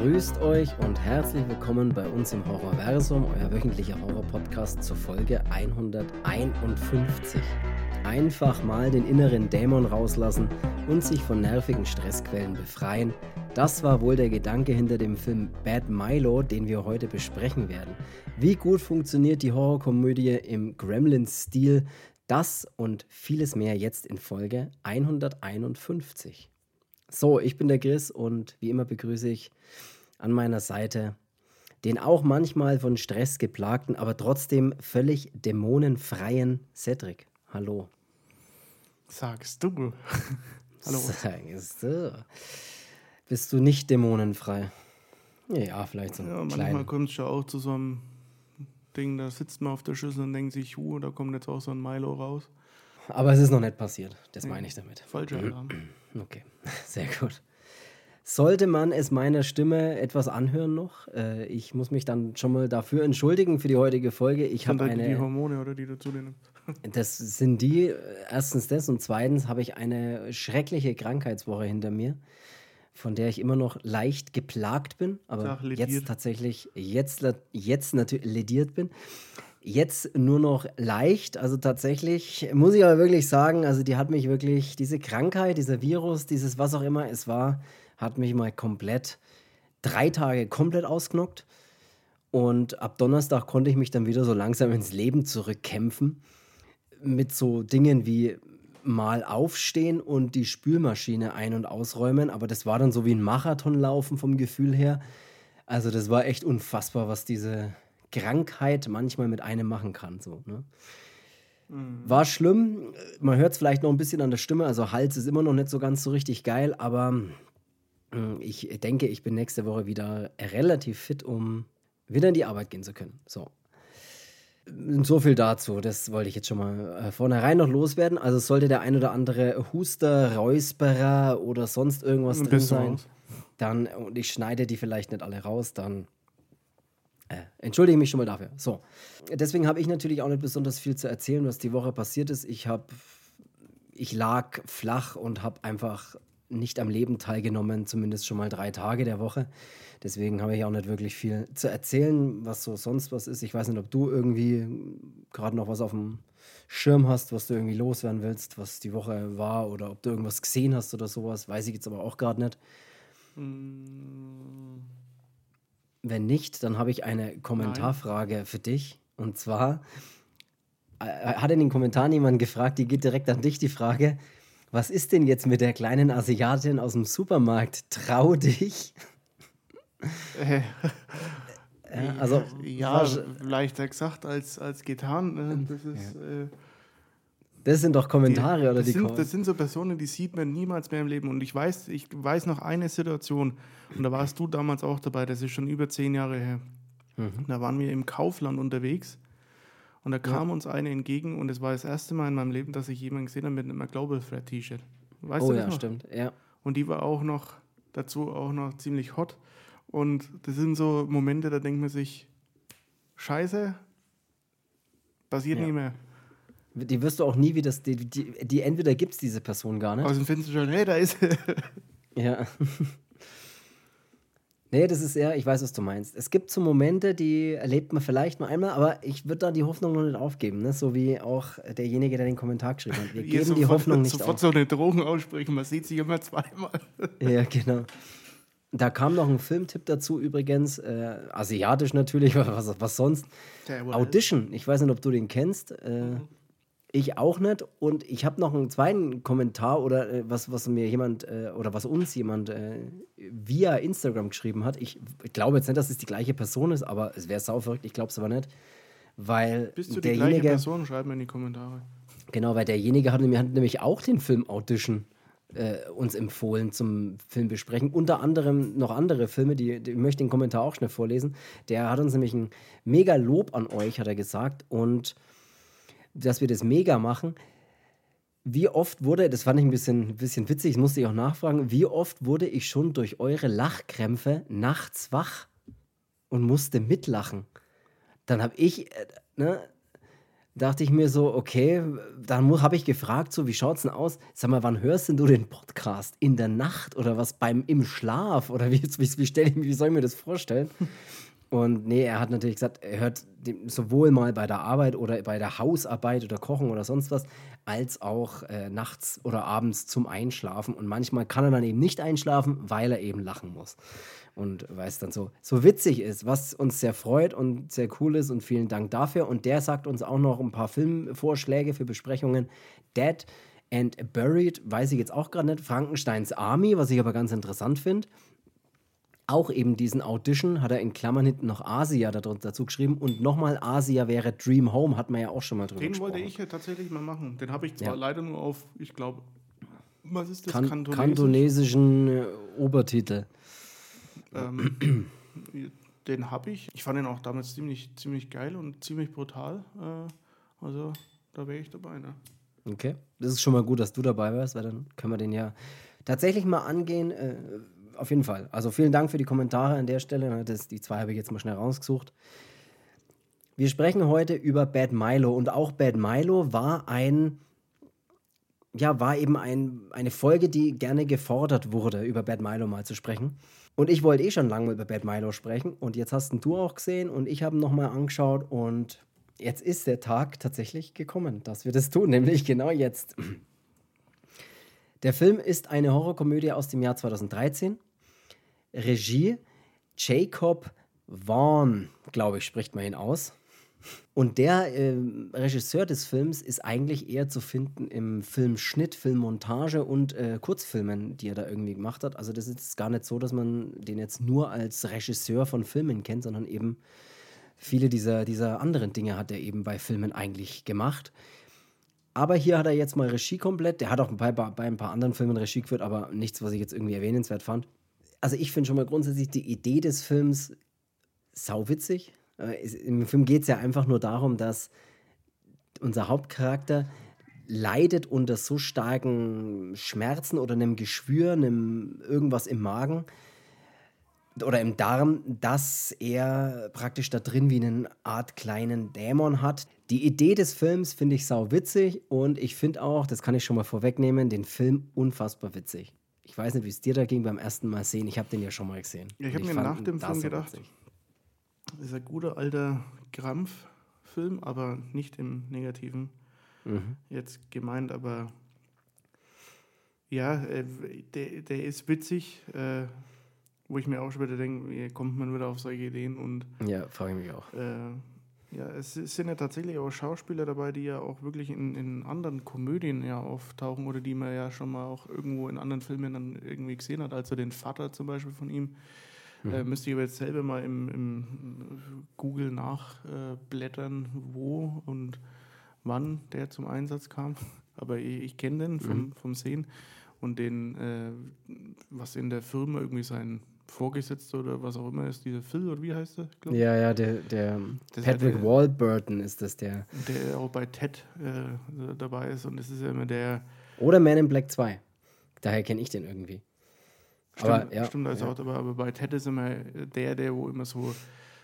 Grüßt euch und herzlich willkommen bei uns im Horrorversum, euer wöchentlicher Horror-Podcast zur Folge 151. Einfach mal den inneren Dämon rauslassen und sich von nervigen Stressquellen befreien. Das war wohl der Gedanke hinter dem Film Bad Milo, den wir heute besprechen werden. Wie gut funktioniert die Horrorkomödie im Gremlins-Stil? Das und vieles mehr jetzt in Folge 151. So, ich bin der Chris und wie immer begrüße ich an meiner Seite den auch manchmal von Stress geplagten, aber trotzdem völlig dämonenfreien Cedric. Hallo. Sagst du. Hallo. Sagst du. Bist du nicht dämonenfrei? Ja, vielleicht so. Ja, manchmal kommt es schon auch zu so einem Ding, da sitzt man auf der Schüssel und denkt sich, hu, da kommt jetzt auch so ein Milo raus. Aber es ist noch nicht passiert, das nee, meine ich damit. Falscher Alarm. Okay, sehr gut. Sollte man es meiner Stimme etwas anhören noch? Äh, ich muss mich dann schon mal dafür entschuldigen für die heutige Folge. Ich habe eine. Die Hormone oder die du zu dir nimmst? Das sind die. Äh, erstens das und zweitens habe ich eine schreckliche Krankheitswoche hinter mir, von der ich immer noch leicht geplagt bin, aber Ach, jetzt tatsächlich jetzt jetzt natürlich lediert bin. Jetzt nur noch leicht, also tatsächlich muss ich aber wirklich sagen, also die hat mich wirklich, diese Krankheit, dieser Virus, dieses was auch immer es war, hat mich mal komplett, drei Tage komplett ausgenockt. Und ab Donnerstag konnte ich mich dann wieder so langsam ins Leben zurückkämpfen. Mit so Dingen wie mal aufstehen und die Spülmaschine ein- und ausräumen. Aber das war dann so wie ein Marathonlaufen vom Gefühl her. Also das war echt unfassbar, was diese Krankheit manchmal mit einem machen kann. So, ne? mhm. War schlimm. Man hört es vielleicht noch ein bisschen an der Stimme. Also Hals ist immer noch nicht so ganz so richtig geil, aber äh, ich denke, ich bin nächste Woche wieder relativ fit, um wieder in die Arbeit gehen zu können. So. So viel dazu, das wollte ich jetzt schon mal äh, vornherein noch loswerden. Also sollte der ein oder andere Huster, Räusperer oder sonst irgendwas drin sein, dann, und ich schneide die vielleicht nicht alle raus, dann äh, entschuldige mich schon mal dafür. So. Deswegen habe ich natürlich auch nicht besonders viel zu erzählen, was die Woche passiert ist. Ich habe, ich lag flach und habe einfach nicht am Leben teilgenommen, zumindest schon mal drei Tage der Woche. Deswegen habe ich auch nicht wirklich viel zu erzählen, was so sonst was ist. Ich weiß nicht, ob du irgendwie gerade noch was auf dem Schirm hast, was du irgendwie loswerden willst, was die Woche war oder ob du irgendwas gesehen hast oder sowas. Weiß ich jetzt aber auch gerade nicht. Mm. Wenn nicht, dann habe ich eine Kommentarfrage Nein. für dich. Und zwar äh, hat in den Kommentaren jemand gefragt, die geht direkt an dich, die Frage, was ist denn jetzt mit der kleinen Asiatin aus dem Supermarkt? Trau dich. Äh, also, ja, leichter gesagt als, als getan. Ne? Das ist. Ja. Das sind doch Kommentare die, oder die sind, Das sind so Personen, die sieht man niemals mehr im Leben. Und ich weiß, ich weiß noch eine Situation, und da warst du damals auch dabei, das ist schon über zehn Jahre her. Mhm. Da waren wir im Kaufland unterwegs und da kam ja. uns eine entgegen und es war das erste Mal in meinem Leben, dass ich jemanden gesehen habe mit einem Global Threat T-Shirt. Weißt oh du das ja, noch? stimmt, ja. Und die war auch noch dazu auch noch ziemlich hot. Und das sind so Momente, da denkt man sich, scheiße, passiert ja. nie mehr. Die wirst du auch nie wieder, die, die, die entweder gibt es diese Person gar nicht. Also findest du schon, hey, da ist Ja. nee, das ist eher, ich weiß, was du meinst. Es gibt so Momente, die erlebt man vielleicht mal einmal, aber ich würde da die Hoffnung noch nicht aufgeben, ne? so wie auch derjenige, der den Kommentar geschrieben hat. Wir geben sofort, die Hoffnung nicht sofort auf. Sofort so eine Drogen aussprechen, man sieht sich immer zweimal. ja, genau. Da kam noch ein Filmtipp dazu übrigens, äh, asiatisch natürlich, was, was sonst. Audition, ich weiß nicht, ob du den kennst. Äh, mhm. Ich auch nicht. Und ich habe noch einen zweiten Kommentar oder äh, was, was mir jemand äh, oder was uns jemand äh, via Instagram geschrieben hat. Ich, ich, glaube jetzt nicht, dass es die gleiche Person ist, aber es wäre sauverrückt. Ich glaube es aber nicht. Weil Bist du die gleiche Person? Schreib mir in die Kommentare. Genau, weil derjenige hat, hat nämlich auch den Film Audition äh, uns empfohlen zum Film besprechen. Unter anderem noch andere Filme, die, die möchte den Kommentar auch schnell vorlesen. Der hat uns nämlich ein mega Lob an euch, hat er gesagt. Und dass wir das mega machen. Wie oft wurde, das fand ich ein bisschen, bisschen witzig, das musste ich auch nachfragen, wie oft wurde ich schon durch eure Lachkrämpfe nachts wach und musste mitlachen? Dann habe ich, äh, ne, dachte ich mir so, okay, dann habe ich gefragt, so, wie schaut es denn aus? Sag mal, wann hörst denn du den Podcast? In der Nacht oder was beim im Schlaf? Oder wie, wie, wie, stell ich, wie soll ich mir das vorstellen? Und nee, er hat natürlich gesagt, er hört sowohl mal bei der Arbeit oder bei der Hausarbeit oder Kochen oder sonst was, als auch äh, nachts oder abends zum Einschlafen. Und manchmal kann er dann eben nicht einschlafen, weil er eben lachen muss. Und weil es dann so, so witzig ist, was uns sehr freut und sehr cool ist. Und vielen Dank dafür. Und der sagt uns auch noch ein paar Filmvorschläge für Besprechungen. Dead and Buried, weiß ich jetzt auch gerade nicht. Frankensteins Army, was ich aber ganz interessant finde auch eben diesen Audition, hat er in Klammern hinten noch Asia dazu geschrieben und nochmal Asia wäre Dream Home, hat man ja auch schon mal drüber Den gesprochen. wollte ich ja tatsächlich mal machen. Den habe ich zwar ja. leider nur auf, ich glaube, was ist das? Kan Kantonesisch? kantonesischen äh, Obertitel. Ähm, den habe ich. Ich fand ihn auch damals ziemlich, ziemlich geil und ziemlich brutal. Äh, also da wäre ich dabei. Ne? Okay, das ist schon mal gut, dass du dabei warst, weil dann können wir den ja tatsächlich mal angehen. Äh, auf jeden Fall. Also vielen Dank für die Kommentare an der Stelle. Das, die zwei habe ich jetzt mal schnell rausgesucht. Wir sprechen heute über Bad Milo und auch Bad Milo war ein, ja, war eben ein, eine Folge, die gerne gefordert wurde, über Bad Milo mal zu sprechen. Und ich wollte eh schon lange über Bad Milo sprechen und jetzt hast du auch gesehen und ich habe ihn nochmal angeschaut und jetzt ist der Tag tatsächlich gekommen, dass wir das tun, nämlich genau jetzt. Der Film ist eine Horrorkomödie aus dem Jahr 2013 Regie Jacob Vaughn, glaube ich, spricht man ihn aus. Und der äh, Regisseur des Films ist eigentlich eher zu finden im Filmschnitt, Filmmontage und äh, Kurzfilmen, die er da irgendwie gemacht hat. Also das ist gar nicht so, dass man den jetzt nur als Regisseur von Filmen kennt, sondern eben viele dieser, dieser anderen Dinge hat er eben bei Filmen eigentlich gemacht. Aber hier hat er jetzt mal Regie komplett. Der hat auch bei, bei ein paar anderen Filmen Regie geführt, aber nichts, was ich jetzt irgendwie erwähnenswert fand also ich finde schon mal grundsätzlich die Idee des Films sauwitzig. Äh, Im Film geht es ja einfach nur darum, dass unser Hauptcharakter leidet unter so starken Schmerzen oder einem Geschwür, einem irgendwas im Magen oder im Darm, dass er praktisch da drin wie eine Art kleinen Dämon hat. Die Idee des Films finde ich sau witzig und ich finde auch, das kann ich schon mal vorwegnehmen, den Film unfassbar witzig. Ich weiß nicht, wie es dir da ging beim ersten Mal sehen. Ich habe den ja schon mal gesehen. Ja, ich habe mir nach dem Film gedacht, das ist ein guter alter Krampf-Film, aber nicht im Negativen mhm. jetzt gemeint, aber ja, äh, der, der ist witzig, äh, wo ich mir auch später denke, wie kommt man wieder auf solche Ideen und ja, frage ich mich auch. Äh, ja, es sind ja tatsächlich auch Schauspieler dabei, die ja auch wirklich in, in anderen Komödien ja auftauchen oder die man ja schon mal auch irgendwo in anderen Filmen dann irgendwie gesehen hat. Also den Vater zum Beispiel von ihm. Mhm. Äh, müsste ich aber jetzt selber mal im, im Google nachblättern, äh, wo und wann der zum Einsatz kam. Aber ich, ich kenne den vom, mhm. vom Sehen und den, äh, was in der Firma irgendwie sein Vorgesetzter oder was auch immer ist, dieser Phil oder wie heißt er? Ja, ja, der, der Patrick der, Warburton ist das der. Der auch bei Ted äh, dabei ist und das ist ja immer der. Oder Man in Black 2. Daher kenne ich den irgendwie. Stimmt, aber, ja, stimmt, also ja. auch dabei, aber bei Ted ist immer der, der wo immer so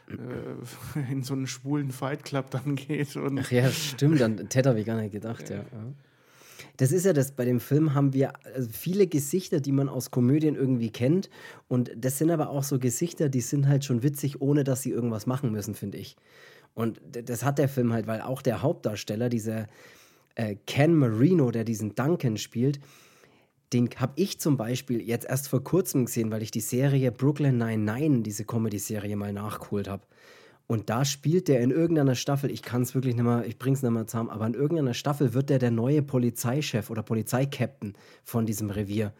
äh, in so einen schwulen Fight Club dann geht. Und Ach ja, stimmt, an Ted habe ich gar nicht gedacht, ja. ja. Das ist ja das, bei dem Film haben wir also viele Gesichter, die man aus Komödien irgendwie kennt. Und das sind aber auch so Gesichter, die sind halt schon witzig, ohne dass sie irgendwas machen müssen, finde ich. Und das hat der Film halt, weil auch der Hauptdarsteller, dieser äh, Ken Marino, der diesen Duncan spielt, den habe ich zum Beispiel jetzt erst vor kurzem gesehen, weil ich die Serie Brooklyn 99, diese Comedy-Serie, mal nachgeholt habe. Und da spielt der in irgendeiner Staffel, ich kann es wirklich nicht mehr, ich bring's nicht mehr zusammen, aber in irgendeiner Staffel wird der der neue Polizeichef oder Polizeikapitän von diesem Revier.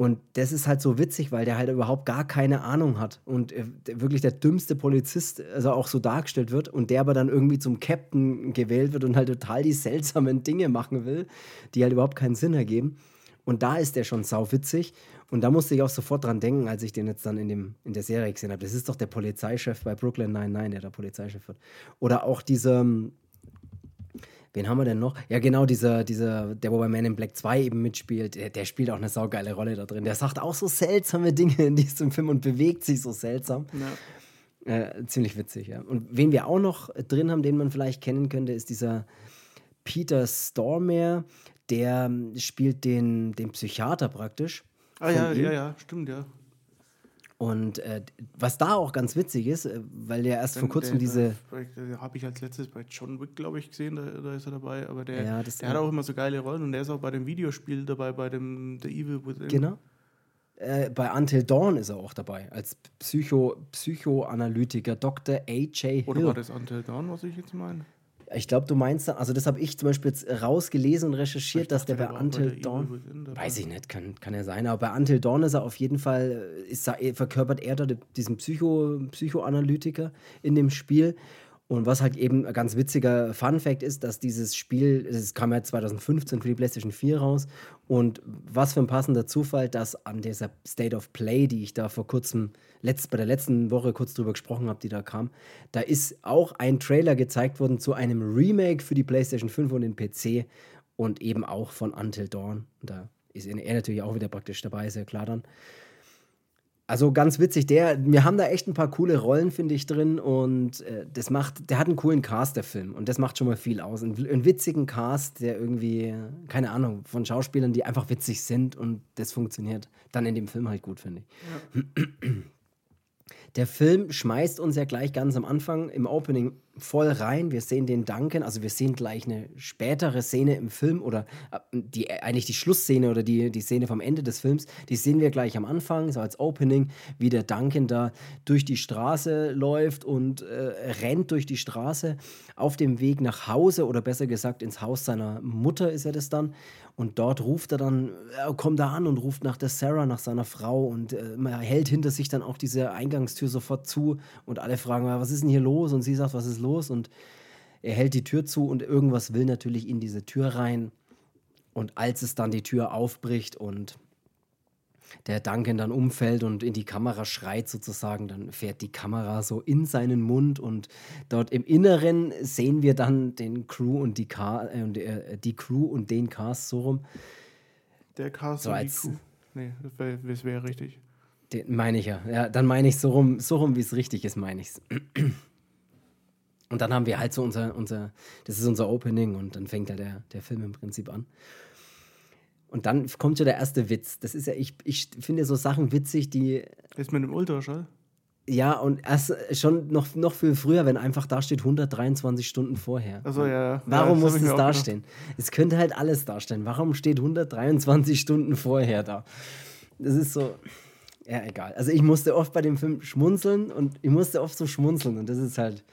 Und das ist halt so witzig, weil der halt überhaupt gar keine Ahnung hat und äh, wirklich der dümmste Polizist, also auch so dargestellt wird und der aber dann irgendwie zum Captain gewählt wird und halt total die seltsamen Dinge machen will, die halt überhaupt keinen Sinn ergeben. Und da ist der schon sauwitzig. Und da musste ich auch sofort dran denken, als ich den jetzt dann in, dem, in der Serie gesehen habe. Das ist doch der Polizeichef bei Brooklyn 99, der da Polizeichef wird. Oder auch dieser, wen haben wir denn noch? Ja, genau, dieser, dieser, der, wo bei Man in Black 2 eben mitspielt, der, der, spielt auch eine saugeile Rolle da drin. Der sagt auch so seltsame Dinge in diesem Film und bewegt sich so seltsam. Ja. Äh, ziemlich witzig, ja. Und wen wir auch noch drin haben, den man vielleicht kennen könnte, ist dieser Peter Stormare. Der ähm, spielt den, den Psychiater praktisch. Ah ja, ihm. ja, ja, stimmt, ja. Und äh, was da auch ganz witzig ist, äh, weil der erst der, vor kurzem der, diese. Habe ich als letztes bei John Wick, glaube ich, gesehen, da, da, ist er dabei. Aber der, ja, der hat auch immer so geile Rollen und der ist auch bei dem Videospiel dabei, bei dem The Evil Within. Genau. Äh, bei Until Dawn ist er auch dabei, als Psycho, Psychoanalytiker, Dr. A.J. Hill. Oder war das Until Dawn, was ich jetzt meine? Ich glaube, du meinst, also das habe ich zum Beispiel jetzt rausgelesen und recherchiert, dass der bei Until bei Dawn, weiß ich nicht, kann, kann ja sein, aber bei Until Dawn ist er auf jeden Fall, ist, verkörpert er da diesen Psycho, Psychoanalytiker in dem Spiel und was halt eben ein ganz witziger Fun-Fact ist, dass dieses Spiel, es kam ja 2015 für die PlayStation 4 raus. Und was für ein passender Zufall, dass an dieser State of Play, die ich da vor kurzem, letzt, bei der letzten Woche kurz drüber gesprochen habe, die da kam, da ist auch ein Trailer gezeigt worden zu einem Remake für die PlayStation 5 und den PC und eben auch von Until Dawn. Da ist er natürlich auch wieder praktisch dabei, ist ja klar dann. Also ganz witzig, der, wir haben da echt ein paar coole Rollen, finde ich, drin und äh, das macht, der hat einen coolen Cast, der Film und das macht schon mal viel aus. Ein, einen witzigen Cast, der irgendwie, keine Ahnung, von Schauspielern, die einfach witzig sind und das funktioniert dann in dem Film halt gut, finde ich. Ja. Der Film schmeißt uns ja gleich ganz am Anfang im Opening voll rein. Wir sehen den Duncan, also wir sehen gleich eine spätere Szene im Film oder äh, die, eigentlich die Schlussszene oder die, die Szene vom Ende des Films, die sehen wir gleich am Anfang, so als Opening, wie der Duncan da durch die Straße läuft und äh, rennt durch die Straße auf dem Weg nach Hause oder besser gesagt ins Haus seiner Mutter ist er das dann und dort ruft er dann, er kommt da an und ruft nach der Sarah, nach seiner Frau und äh, er hält hinter sich dann auch diese Eingangstür sofort zu und alle fragen, was ist denn hier los? Und sie sagt, was ist los? Und er hält die Tür zu und irgendwas will natürlich in diese Tür rein. Und als es dann die Tür aufbricht und der Duncan dann umfällt und in die Kamera schreit sozusagen, dann fährt die Kamera so in seinen Mund und dort im Inneren sehen wir dann den Crew und die, Car äh, äh, die Crew und den Cast so rum. Der Cast so und als, die Crew. Nee, das wäre wär richtig. Meine ich ja. Ja, dann meine ich so rum, so rum wie es richtig ist, meine ich es. Und dann haben wir halt so unser, unser, das ist unser Opening und dann fängt ja der, der Film im Prinzip an. Und dann kommt schon der erste Witz. Das ist ja, ich, ich finde so Sachen witzig, die. Ist mit dem Ultraschall? Ja, und erst schon noch, noch viel früher, wenn einfach da steht 123 Stunden vorher. Also ja. Warum ja, muss es da stehen? Es könnte halt alles darstellen. Warum steht 123 Stunden vorher da? Das ist so. Ja, egal. Also ich musste oft bei dem Film schmunzeln und ich musste oft so schmunzeln und das ist halt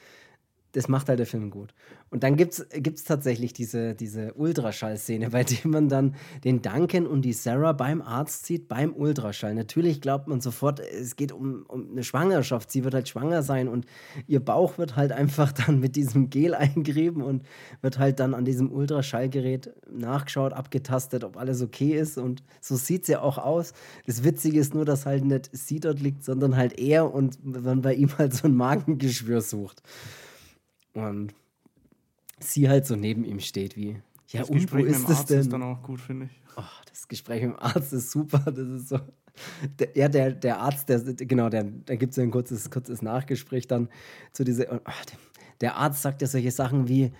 das macht halt der Film gut. Und dann gibt es tatsächlich diese, diese Ultraschall-Szene, bei der man dann den Duncan und die Sarah beim Arzt sieht, beim Ultraschall. Natürlich glaubt man sofort, es geht um, um eine Schwangerschaft. Sie wird halt schwanger sein und ihr Bauch wird halt einfach dann mit diesem Gel eingerieben und wird halt dann an diesem Ultraschallgerät nachgeschaut, abgetastet, ob alles okay ist. Und so sieht es ja auch aus. Das Witzige ist nur, dass halt nicht sie dort liegt, sondern halt er und man bei ihm halt so ein Magengeschwür sucht. Und sie halt so neben ihm steht, wie, ja, das und Gespräch wo ist mit dem Arzt denn? ist dann auch gut, finde ich. Oh, das Gespräch mit dem Arzt ist super. Das ist so. Der, ja, der, der Arzt, der, genau, der, da gibt es ja ein kurzes, kurzes Nachgespräch dann zu dieser. Oh, der Arzt sagt ja solche Sachen wie: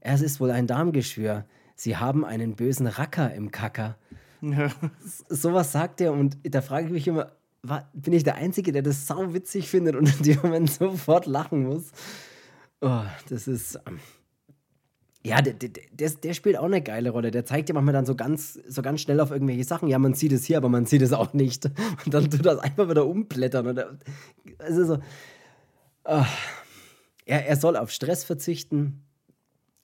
Es ist wohl ein Darmgeschwür. Sie haben einen bösen Racker im Kacker. Ja. Sowas sagt er und da frage ich mich immer, war, bin ich der Einzige, der das sau witzig findet und in dem Moment sofort lachen muss? Oh, das ist. Ähm, ja, der, der, der, der, spielt auch eine geile Rolle. Der zeigt ja manchmal dann so ganz, so ganz schnell auf irgendwelche Sachen. Ja, man sieht es hier, aber man sieht es auch nicht. Und dann tut das einfach wieder umblättern. Oder, also so. Oh. Er, er soll auf Stress verzichten.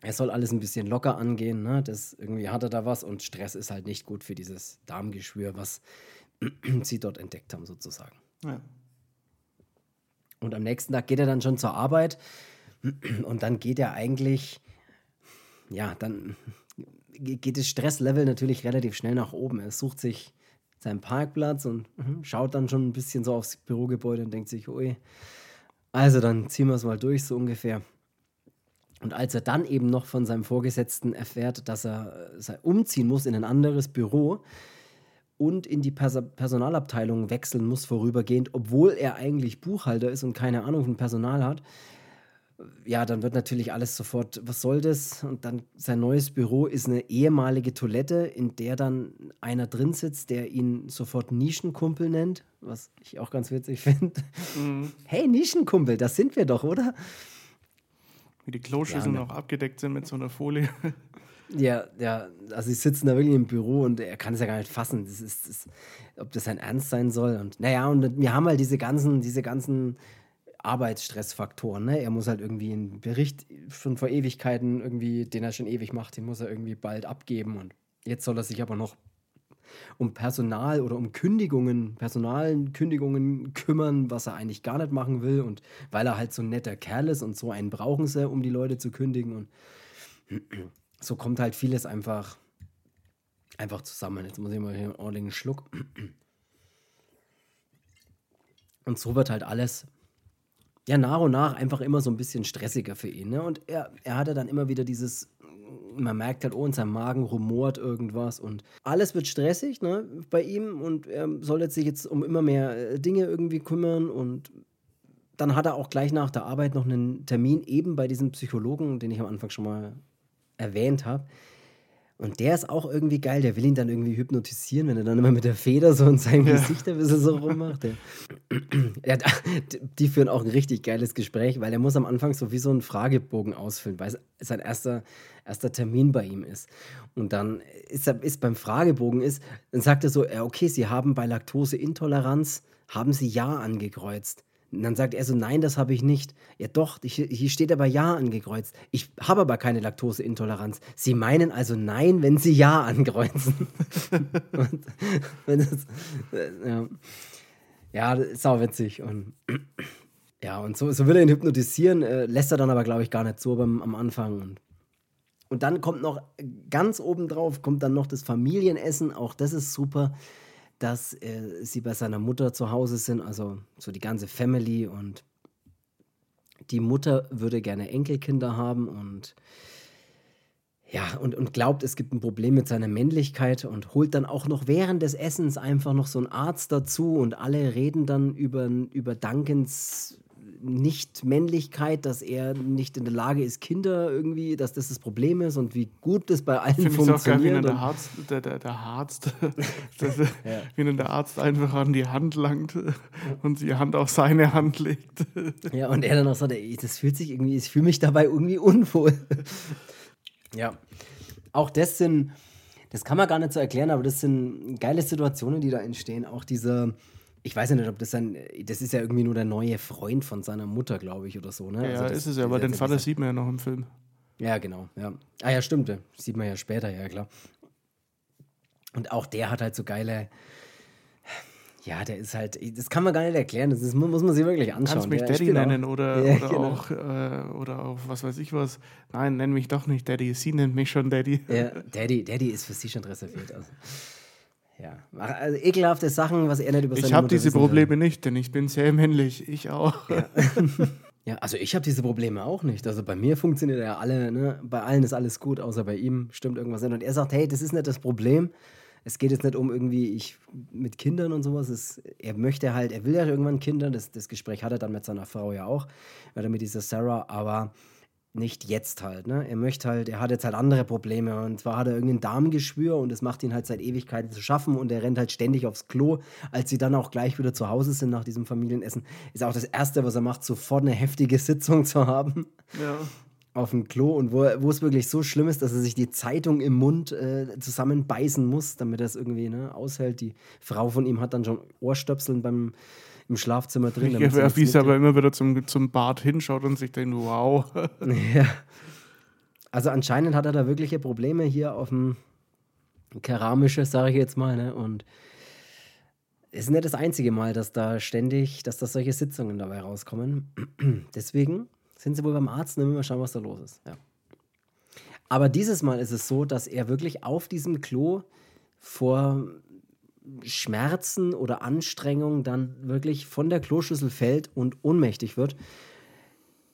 Er soll alles ein bisschen locker angehen. Ne? Das, irgendwie hat er da was. Und Stress ist halt nicht gut für dieses Darmgeschwür, was sie dort entdeckt haben, sozusagen. Ja. Und am nächsten Tag geht er dann schon zur Arbeit und dann geht er eigentlich, ja, dann geht das Stresslevel natürlich relativ schnell nach oben. Er sucht sich seinen Parkplatz und mhm, schaut dann schon ein bisschen so aufs Bürogebäude und denkt sich, ui, also dann ziehen wir es mal durch, so ungefähr. Und als er dann eben noch von seinem Vorgesetzten erfährt, dass er, umziehen muss in ein anderes Büro, und in die Pers Personalabteilung wechseln muss vorübergehend, obwohl er eigentlich Buchhalter ist und keine Ahnung von Personal hat, ja, dann wird natürlich alles sofort, was soll das? Und dann sein neues Büro ist eine ehemalige Toilette, in der dann einer drin sitzt, der ihn sofort Nischenkumpel nennt, was ich auch ganz witzig finde. Mhm. Hey, Nischenkumpel, das sind wir doch, oder? Wie die Kloschüsseln ja, ne. auch abgedeckt sind mit so einer Folie. Ja, ja, also sie sitzen da wirklich im Büro und er kann es ja gar nicht fassen, das ist, das, ob das ein Ernst sein soll. Und naja, und wir haben halt diese ganzen, diese ganzen Arbeitsstressfaktoren. Ne? Er muss halt irgendwie einen Bericht schon vor Ewigkeiten irgendwie, den er schon ewig macht, den muss er irgendwie bald abgeben. Und jetzt soll er sich aber noch um Personal oder um Kündigungen, Personalkündigungen kümmern, was er eigentlich gar nicht machen will. Und weil er halt so ein netter Kerl ist und so einen brauchen sie, um die Leute zu kündigen. Und so kommt halt vieles einfach, einfach zusammen. Jetzt muss ich mal hier einen ordentlichen Schluck. Und so wird halt alles ja nach und nach einfach immer so ein bisschen stressiger für ihn. Ne? Und er, er hatte dann immer wieder dieses, man merkt halt, oh, in seinem Magen rumort irgendwas und alles wird stressig ne, bei ihm und er soll jetzt sich jetzt um immer mehr äh, Dinge irgendwie kümmern und dann hat er auch gleich nach der Arbeit noch einen Termin eben bei diesem Psychologen, den ich am Anfang schon mal erwähnt habe. Und der ist auch irgendwie geil, der will ihn dann irgendwie hypnotisieren, wenn er dann immer mit der Feder so in seinem ja. Gesicht ein bisschen so rummacht. Der, ja, die führen auch ein richtig geiles Gespräch, weil er muss am Anfang so wie so einen Fragebogen ausfüllen, weil es sein erster, erster Termin bei ihm ist. Und dann ist er ist beim Fragebogen ist, dann sagt er so, okay, Sie haben bei Laktoseintoleranz, haben Sie Ja angekreuzt. Und dann sagt er so, nein, das habe ich nicht. Ja doch, hier, hier steht aber Ja angekreuzt. Ich habe aber keine Laktoseintoleranz. Sie meinen also Nein, wenn Sie Ja ankreuzen. und, das, äh, ja. ja, sau witzig. Und ja, und so, so will er ihn hypnotisieren, äh, lässt er dann aber, glaube ich, gar nicht so beim, am Anfang. Und, und dann kommt noch ganz obendrauf, kommt dann noch das Familienessen. Auch das ist super dass äh, sie bei seiner Mutter zu Hause sind, also so die ganze Family. Und die Mutter würde gerne Enkelkinder haben und ja, und, und glaubt, es gibt ein Problem mit seiner Männlichkeit und holt dann auch noch während des Essens einfach noch so einen Arzt dazu. Und alle reden dann über, über Duncans nicht-Männlichkeit, dass er nicht in der Lage ist, Kinder irgendwie, dass das das Problem ist und wie gut das bei allen Find funktioniert. Ich auch geil, wie der Arzt, der, der, der Arzt, das, ja. wie der Arzt einfach an die Hand langt und die Hand auf seine Hand legt. Ja, und er dann auch sagt, ey, das fühlt sich irgendwie, ich fühle mich dabei irgendwie unwohl. Ja, auch das sind, das kann man gar nicht so erklären, aber das sind geile Situationen, die da entstehen. Auch dieser, ich weiß ja nicht, ob das dann, das ist ja irgendwie nur der neue Freund von seiner Mutter, glaube ich, oder so, ne? Ja, also das, ist es ja, aber den Vater sieht man ja noch im Film. Ja, genau, ja. Ah ja, stimmt, sieht man ja später, ja klar. Und auch der hat halt so geile, ja, der ist halt, das kann man gar nicht erklären, das ist, muss man sich wirklich anschauen. Kannst mich der Daddy nennen auch, oder, ja, oder, genau. auch, äh, oder auch was weiß ich was. Nein, nenn mich doch nicht Daddy, sie nennt mich schon Daddy. Ja, Daddy, Daddy ist für sie schon reserviert. Also. Ja, also ekelhafte Sachen, was er nicht über seine Ich habe diese Probleme will. nicht, denn ich bin sehr männlich. Ich auch. Ja, ja also ich habe diese Probleme auch nicht. Also bei mir funktioniert ja alle, ne? bei allen ist alles gut, außer bei ihm stimmt irgendwas nicht. Und er sagt, hey, das ist nicht das Problem. Es geht jetzt nicht um irgendwie ich mit Kindern und sowas. Es, er möchte halt, er will ja irgendwann Kinder. Das, das Gespräch hat er dann mit seiner Frau ja auch, oder mit dieser Sarah. Aber nicht jetzt halt. Ne? Er möchte halt, er hat jetzt halt andere Probleme. Und zwar hat er irgendein Darmgeschwür und es macht ihn halt seit Ewigkeiten zu schaffen und er rennt halt ständig aufs Klo. Als sie dann auch gleich wieder zu Hause sind nach diesem Familienessen, ist auch das Erste, was er macht, sofort eine heftige Sitzung zu haben. Ja. Auf dem Klo und wo, wo es wirklich so schlimm ist, dass er sich die Zeitung im Mund äh, zusammenbeißen muss, damit er es irgendwie ne, aushält. Die Frau von ihm hat dann schon Ohrstöpseln beim im Schlafzimmer drin. Ja, wie es aber immer wieder zum, zum Bad hinschaut und sich denkt, wow. ja. Also anscheinend hat er da wirkliche Probleme hier auf dem keramische, sage ich jetzt mal. Ne? Und es ist nicht das einzige Mal, dass da ständig, dass da solche Sitzungen dabei rauskommen. Deswegen sind sie wohl beim Arzt und mal schauen, was da los ist. Ja. Aber dieses Mal ist es so, dass er wirklich auf diesem Klo vor Schmerzen oder Anstrengung dann wirklich von der Kloschüssel fällt und ohnmächtig wird.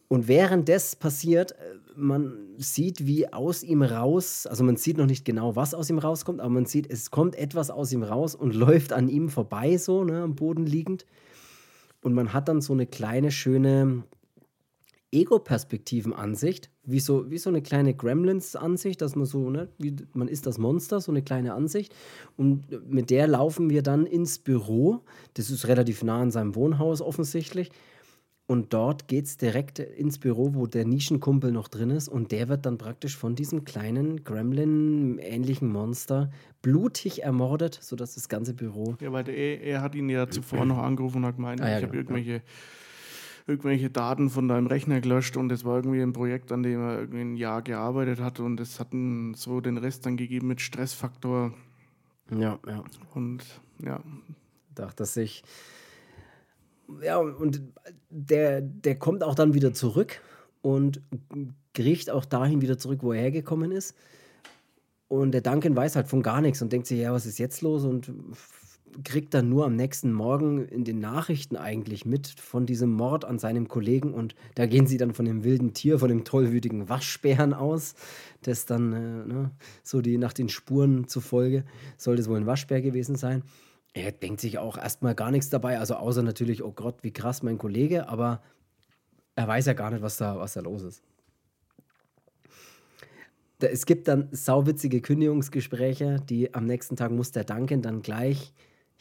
Und während das passiert, äh, man sieht, wie aus ihm raus, also man sieht noch nicht genau, was aus ihm rauskommt, aber man sieht, es kommt etwas aus ihm raus und läuft an ihm vorbei, so ne, am Boden liegend. Und man hat dann so eine kleine, schöne Ego-Perspektiven-Ansicht, wie so, wie so eine kleine Gremlins-Ansicht, dass man so, ne, wie, man ist das Monster, so eine kleine Ansicht. Und mit der laufen wir dann ins Büro. Das ist relativ nah an seinem Wohnhaus offensichtlich. Und dort geht es direkt ins Büro, wo der Nischenkumpel noch drin ist. Und der wird dann praktisch von diesem kleinen Gremlin-ähnlichen Monster blutig ermordet, sodass das ganze Büro. Ja, weil er, er hat ihn ja zuvor noch angerufen und hat gemeint, ah, ja, ich habe genau, irgendwelche. Ja irgendwelche Daten von deinem Rechner gelöscht und es war irgendwie ein Projekt, an dem er irgendwie ein Jahr gearbeitet hat und es hat so den Rest dann gegeben mit Stressfaktor. Ja, ja. Und ja. Dachte sich, ja, und der, der kommt auch dann wieder zurück und kriecht auch dahin wieder zurück, wo er hergekommen ist. Und der Duncan weiß halt von gar nichts und denkt sich, ja, was ist jetzt los? Und kriegt dann nur am nächsten Morgen in den Nachrichten eigentlich mit von diesem Mord an seinem Kollegen und da gehen sie dann von dem wilden Tier, von dem tollwütigen Waschbären aus, das dann äh, ne, so die nach den Spuren zufolge soll das wohl ein Waschbär gewesen sein. Er denkt sich auch erstmal gar nichts dabei, also außer natürlich, oh Gott, wie krass mein Kollege, aber er weiß ja gar nicht, was da, was da los ist. Es gibt dann sauwitzige Kündigungsgespräche, die am nächsten Tag muss der Duncan dann gleich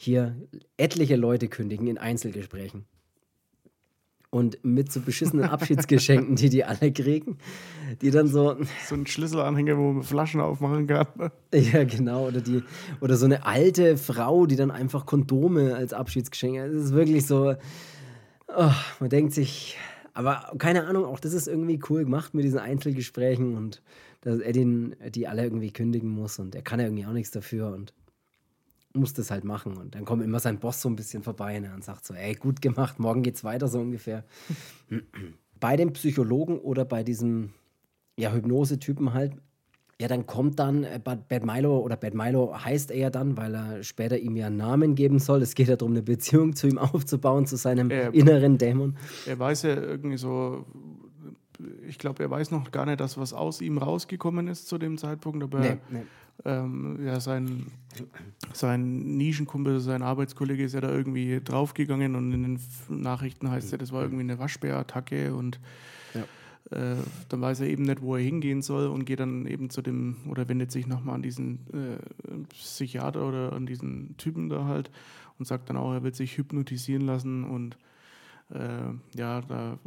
hier etliche Leute kündigen in Einzelgesprächen. Und mit so beschissenen Abschiedsgeschenken, die die alle kriegen, die dann so. So ein Schlüsselanhänger, wo man Flaschen aufmachen kann. Ja, genau. Oder, die, oder so eine alte Frau, die dann einfach Kondome als Abschiedsgeschenk. Es ist wirklich so. Oh, man denkt sich, aber keine Ahnung, auch das ist irgendwie cool gemacht mit diesen Einzelgesprächen und dass er den, die alle irgendwie kündigen muss und er kann ja irgendwie auch nichts dafür und muss das halt machen. Und dann kommt immer sein Boss so ein bisschen vorbei ne, und sagt so, ey, gut gemacht, morgen geht's weiter, so ungefähr. bei dem Psychologen oder bei diesem ja, Hypnose-Typen halt, ja, dann kommt dann äh, Bad Milo oder Bad Milo heißt er ja dann, weil er später ihm ja einen Namen geben soll. Es geht ja darum, eine Beziehung zu ihm aufzubauen, zu seinem er, inneren Dämon. Er weiß ja irgendwie so, ich glaube, er weiß noch gar nicht, dass was aus ihm rausgekommen ist zu dem Zeitpunkt, aber nee, nee ähm, ja, sein, sein Nischenkumpel, sein Arbeitskollege ist ja da irgendwie draufgegangen und in den Nachrichten heißt es ja, das war irgendwie eine Waschbärattacke und ja. äh, dann weiß er eben nicht, wo er hingehen soll und geht dann eben zu dem oder wendet sich nochmal an diesen äh, Psychiater oder an diesen Typen da halt und sagt dann auch, er will sich hypnotisieren lassen und äh, ja, da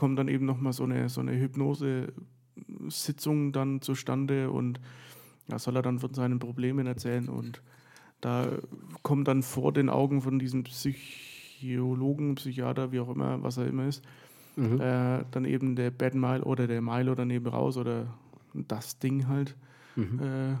kommt dann eben nochmal so eine, so eine Hypnose-Sitzung dann zustande und da soll er dann von seinen Problemen erzählen und da kommt dann vor den Augen von diesem Psychologen, Psychiater, wie auch immer, was er immer ist, mhm. äh, dann eben der Bad Mile oder der Milo daneben raus oder das Ding halt. Mhm. Äh,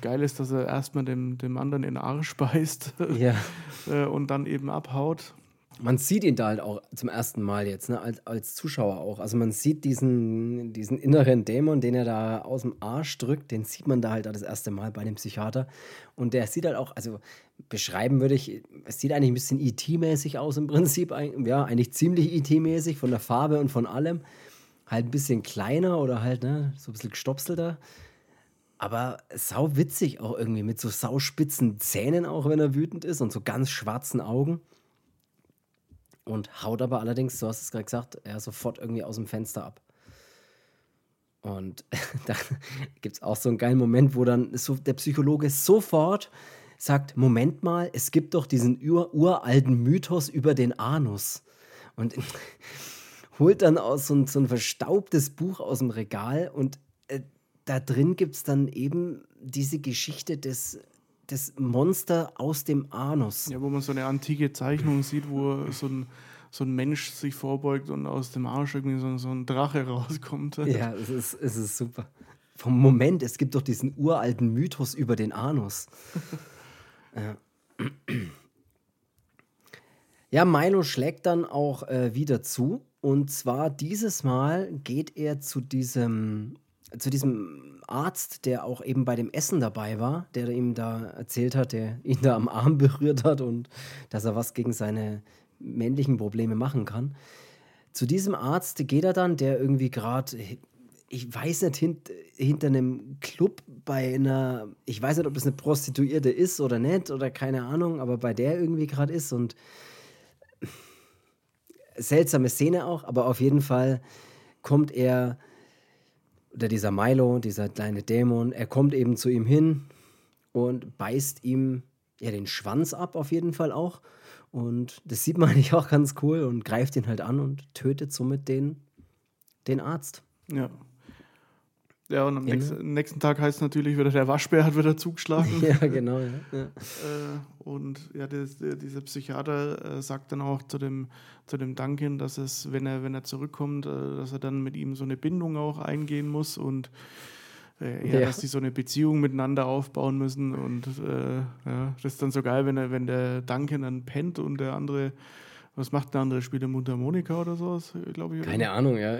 geil ist, dass er erstmal dem, dem anderen in den Arsch beißt ja. äh, und dann eben abhaut man sieht ihn da halt auch zum ersten Mal jetzt, ne, als, als Zuschauer auch. Also man sieht diesen, diesen inneren Dämon, den er da aus dem Arsch drückt, den sieht man da halt das erste Mal bei dem Psychiater. Und der sieht halt auch, also beschreiben würde ich, es sieht eigentlich ein bisschen IT-mäßig aus im Prinzip. Ja, eigentlich ziemlich IT-mäßig von der Farbe und von allem. Halt ein bisschen kleiner oder halt, ne, so ein bisschen gestopselter. Aber sau witzig auch irgendwie, mit so sauspitzen Zähnen auch, wenn er wütend ist und so ganz schwarzen Augen und haut aber allerdings, du hast es gerade gesagt, er sofort irgendwie aus dem Fenster ab. Und da gibt es auch so einen geilen Moment, wo dann so der Psychologe sofort sagt: Moment mal, es gibt doch diesen ur uralten Mythos über den Anus. Und holt dann aus so ein, so ein verstaubtes Buch aus dem Regal und äh, da drin gibt es dann eben diese Geschichte des das Monster aus dem Anus. Ja, wo man so eine antike Zeichnung sieht, wo so ein, so ein Mensch sich vorbeugt und aus dem Arsch irgendwie so, so ein Drache rauskommt. Ja, es ist, es ist super. Vom Moment, es gibt doch diesen uralten Mythos über den Anus. ja. ja, Milo schlägt dann auch äh, wieder zu. Und zwar dieses Mal geht er zu diesem zu diesem Arzt, der auch eben bei dem Essen dabei war, der ihm da erzählt hat, der ihn da am Arm berührt hat und dass er was gegen seine männlichen Probleme machen kann. zu diesem Arzt geht er dann, der irgendwie gerade, ich weiß nicht, hint, hinter einem Club bei einer, ich weiß nicht, ob das eine Prostituierte ist oder nicht oder keine Ahnung, aber bei der irgendwie gerade ist und seltsame Szene auch, aber auf jeden Fall kommt er, oder dieser Milo, dieser kleine Dämon, er kommt eben zu ihm hin und beißt ihm ja den Schwanz ab, auf jeden Fall auch. Und das sieht man eigentlich auch ganz cool und greift ihn halt an und tötet somit den, den Arzt. Ja. Ja, und am nächsten, nächsten, Tag heißt es natürlich wieder, der Waschbär hat wieder zugeschlagen. ja, genau. Ja. ja. Äh, und ja, der, dieser Psychiater äh, sagt dann auch zu dem, zu dem Duncan, dass es, wenn er, wenn er zurückkommt, äh, dass er dann mit ihm so eine Bindung auch eingehen muss und äh, ja, dass die so eine Beziehung miteinander aufbauen müssen. Und äh, ja, das ist dann so geil, wenn, er, wenn der Duncan dann pennt und der andere, was macht der andere? Spielt er Mundharmonika oder sowas, glaube ich? Keine Ahnung, ja.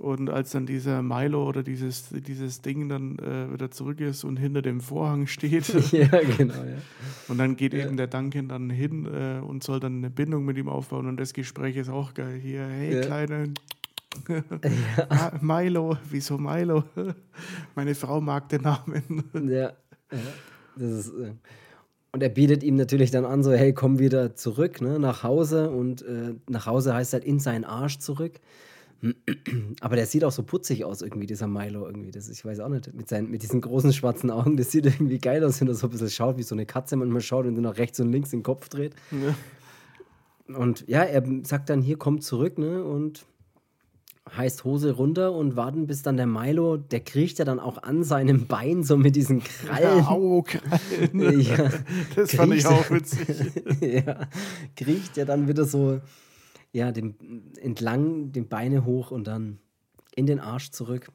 Und als dann dieser Milo oder dieses, dieses Ding dann äh, wieder zurück ist und hinter dem Vorhang steht. ja, genau, ja. Und dann geht ja. eben der Duncan dann hin äh, und soll dann eine Bindung mit ihm aufbauen. Und das Gespräch ist auch geil. Hier, hey, ja. Kleine. ja. Milo, wieso Milo? Meine Frau mag den Namen. ja, das ist. Äh und er bietet ihm natürlich dann an, so, hey, komm wieder zurück, ne, nach Hause. Und äh, nach Hause heißt halt in seinen Arsch zurück. Aber der sieht auch so putzig aus, irgendwie, dieser Milo irgendwie. Das, ich weiß auch nicht, mit, seinen, mit diesen großen schwarzen Augen, das sieht irgendwie geil aus, wenn er so ein bisschen schaut, wie so eine Katze manchmal schaut und dann nach rechts und links den Kopf dreht. Ja. Und ja, er sagt dann, hier, kommt zurück, ne? Und heißt Hose runter und warten, bis dann der Milo, der kriecht ja dann auch an seinem Bein so mit diesen Krallen. Ja, au, Krallen. ja, das fand ich auch witzig. ja, kriecht ja dann wieder so ja, den, entlang den Beine hoch und dann in den Arsch zurück.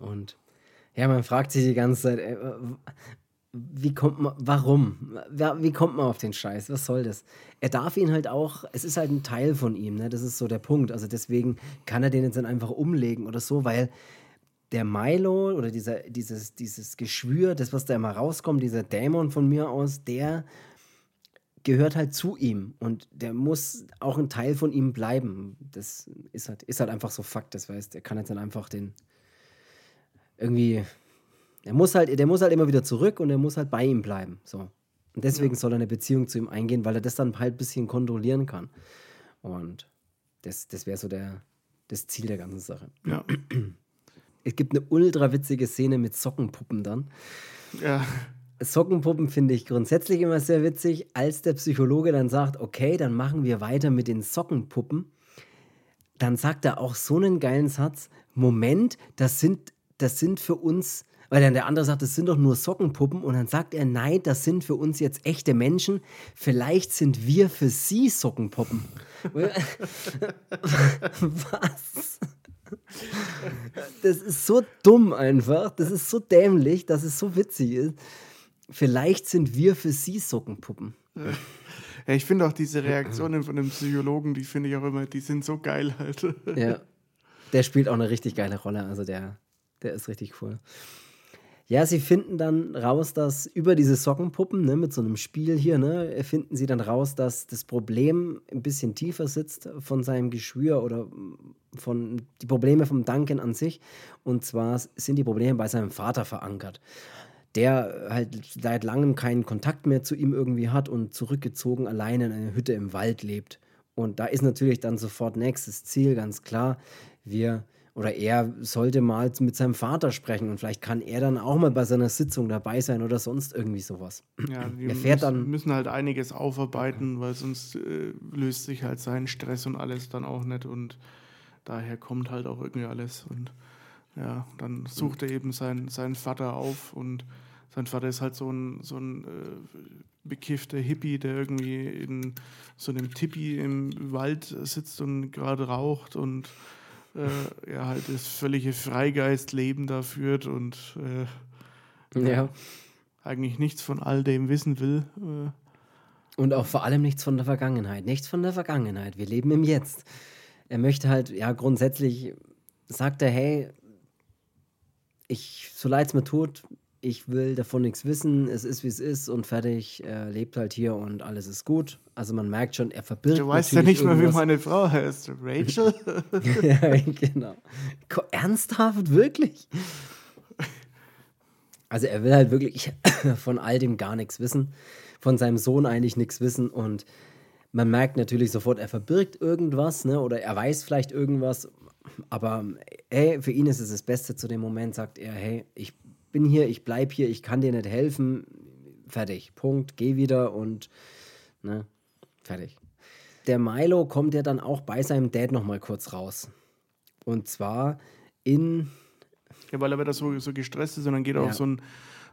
Und ja, man fragt sich die ganze Zeit, ey, äh, wie kommt man, warum? Wie kommt man auf den Scheiß? Was soll das? Er darf ihn halt auch, es ist halt ein Teil von ihm, ne? Das ist so der Punkt. Also deswegen kann er den jetzt dann einfach umlegen oder so, weil der Milo oder dieser, dieses, dieses Geschwür, das, was da immer rauskommt, dieser Dämon von mir aus, der gehört halt zu ihm und der muss auch ein Teil von ihm bleiben. Das ist halt, ist halt einfach so Fakt, das heißt, er kann jetzt dann einfach den irgendwie, er muss halt, der muss halt immer wieder zurück und er muss halt bei ihm bleiben. So. Und deswegen ja. soll er eine Beziehung zu ihm eingehen, weil er das dann halt ein bisschen kontrollieren kann. Und das, das wäre so der, das Ziel der ganzen Sache. Ja. Es gibt eine ultra witzige Szene mit Sockenpuppen dann. Ja. Sockenpuppen finde ich grundsätzlich immer sehr witzig, als der Psychologe dann sagt, okay, dann machen wir weiter mit den Sockenpuppen. Dann sagt er auch so einen geilen Satz, Moment, das sind, das sind für uns, weil dann der andere sagt, das sind doch nur Sockenpuppen und dann sagt er, nein, das sind für uns jetzt echte Menschen, vielleicht sind wir für sie Sockenpuppen. Was? Das ist so dumm einfach, das ist so dämlich, dass es so witzig ist. Vielleicht sind wir für sie Sockenpuppen. Ja, ich finde auch diese Reaktionen von dem Psychologen, die finde ich auch immer, die sind so geil halt. Ja, der spielt auch eine richtig geile Rolle, also der, der ist richtig cool. Ja, sie finden dann raus, dass über diese Sockenpuppen, ne, mit so einem Spiel hier, ne, finden sie dann raus, dass das Problem ein bisschen tiefer sitzt von seinem Geschwür oder von die Probleme vom Duncan an sich. Und zwar sind die Probleme bei seinem Vater verankert der halt seit langem keinen Kontakt mehr zu ihm irgendwie hat und zurückgezogen alleine in einer Hütte im Wald lebt. Und da ist natürlich dann sofort nächstes Ziel, ganz klar. Wir oder er sollte mal mit seinem Vater sprechen und vielleicht kann er dann auch mal bei seiner Sitzung dabei sein oder sonst irgendwie sowas. Ja, wir er fährt dann müssen halt einiges aufarbeiten, weil sonst äh, löst sich halt sein Stress und alles dann auch nicht und daher kommt halt auch irgendwie alles und ja, dann sucht er eben seinen, seinen Vater auf und sein Vater ist halt so ein, so ein äh, bekiffter Hippie, der irgendwie in so einem Tipi im Wald sitzt und gerade raucht und äh, er halt das völlige Freigeistleben da führt und äh, ja. eigentlich nichts von all dem wissen will. Äh. Und auch vor allem nichts von der Vergangenheit. Nichts von der Vergangenheit. Wir leben im Jetzt. Er möchte halt, ja, grundsätzlich sagt er, hey, ich, so leid es mir tut, ich will davon nichts wissen, es ist wie es ist und fertig, er lebt halt hier und alles ist gut. Also man merkt schon, er verbirgt. Du weißt ja nicht mehr, wie meine Frau heißt. Rachel? ja, genau. Ernsthaft, wirklich? Also er will halt wirklich von all dem gar nichts wissen, von seinem Sohn eigentlich nichts wissen und man merkt natürlich sofort, er verbirgt irgendwas, ne? Oder er weiß vielleicht irgendwas, aber hey, für ihn ist es das Beste zu dem Moment, sagt er, hey, ich bin hier, ich bleib hier, ich kann dir nicht helfen. Fertig. Punkt. Geh wieder und ne, fertig. Der Milo kommt ja dann auch bei seinem Dad nochmal kurz raus. Und zwar in. Ja, weil er wieder so, so gestresst ist und dann geht er ja. auf so ein,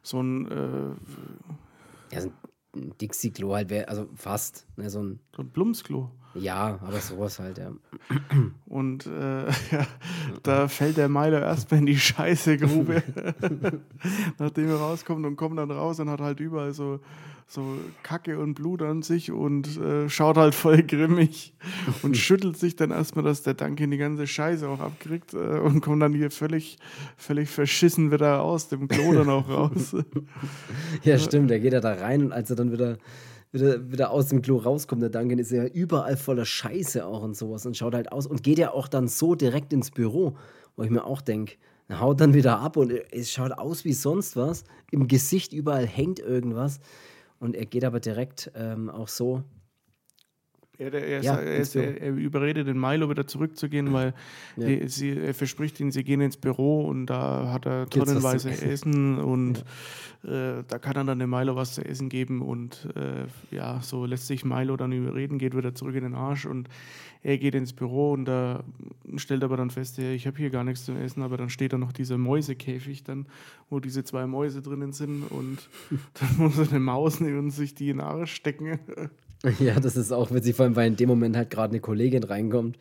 so ein äh, ja, so ein Dixie-Klo halt, also fast. Ne, so ein, so ein Plumpsklo. Ja, aber sowas halt, ja. Und äh, ja, da fällt der Meiler erstmal in die Scheißegrube, nachdem er rauskommt und kommt dann raus und hat halt überall so, so Kacke und Blut an sich und äh, schaut halt voll grimmig und schüttelt sich dann erstmal, dass der Duncan die ganze Scheiße auch abkriegt äh, und kommt dann hier völlig, völlig verschissen wieder aus dem Klo dann auch raus. ja, stimmt, der geht ja da rein und als er dann wieder wieder, wieder aus dem Klo rauskommt, der Duncan ist ja überall voller Scheiße auch und sowas und schaut halt aus und geht ja auch dann so direkt ins Büro, wo ich mir auch denke, haut dann wieder ab und es schaut aus wie sonst was. Im Gesicht überall hängt irgendwas und er geht aber direkt ähm, auch so er, er, ja, er, er, überredet den Milo wieder zurückzugehen, weil ja. die, sie, er verspricht ihnen, sie gehen ins Büro und da hat er tonnenweise Essen und ja. äh, da kann er dann dem Milo was zu essen geben und äh, ja, so lässt sich Milo dann überreden, geht wieder zurück in den Arsch und er geht ins Büro und da stellt aber dann fest, ja, ich habe hier gar nichts zu essen, aber dann steht da noch dieser Mäusekäfig dann, wo diese zwei Mäuse drinnen sind und dann muss er eine Maus nehmen und sich die in den Arsch stecken. Ja, das ist auch witzig, vor allem, weil in dem Moment halt gerade eine Kollegin reinkommt